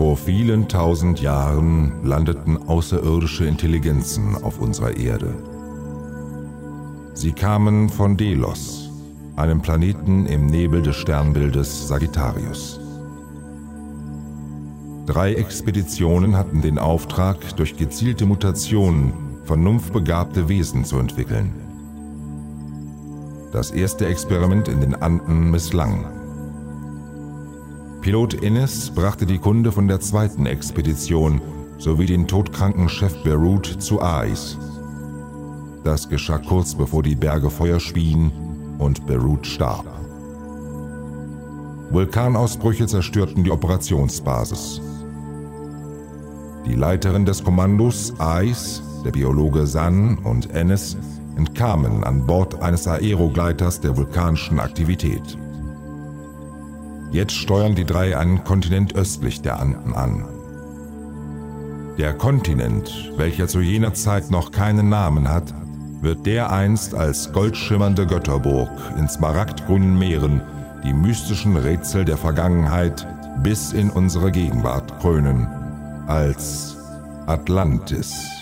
Vor vielen tausend Jahren landeten außerirdische Intelligenzen auf unserer Erde. Sie kamen von Delos, einem Planeten im Nebel des Sternbildes Sagittarius. Drei Expeditionen hatten den Auftrag, durch gezielte Mutationen vernunftbegabte Wesen zu entwickeln. Das erste Experiment in den Anden misslang. Pilot Innes brachte die Kunde von der zweiten Expedition sowie den todkranken Chef Beirut zu Ais. Das geschah kurz bevor die Berge Feuer spien und Beirut starb. Vulkanausbrüche zerstörten die Operationsbasis. Die Leiterin des Kommandos, Ais, der Biologe San und Ennis entkamen an Bord eines Aerogleiters der vulkanischen Aktivität. Jetzt steuern die drei einen Kontinent östlich der Anden an. Der Kontinent, welcher zu jener Zeit noch keinen Namen hat, wird dereinst als goldschimmernde Götterburg in smaragdgrünen Meeren die mystischen Rätsel der Vergangenheit bis in unsere Gegenwart krönen, als Atlantis.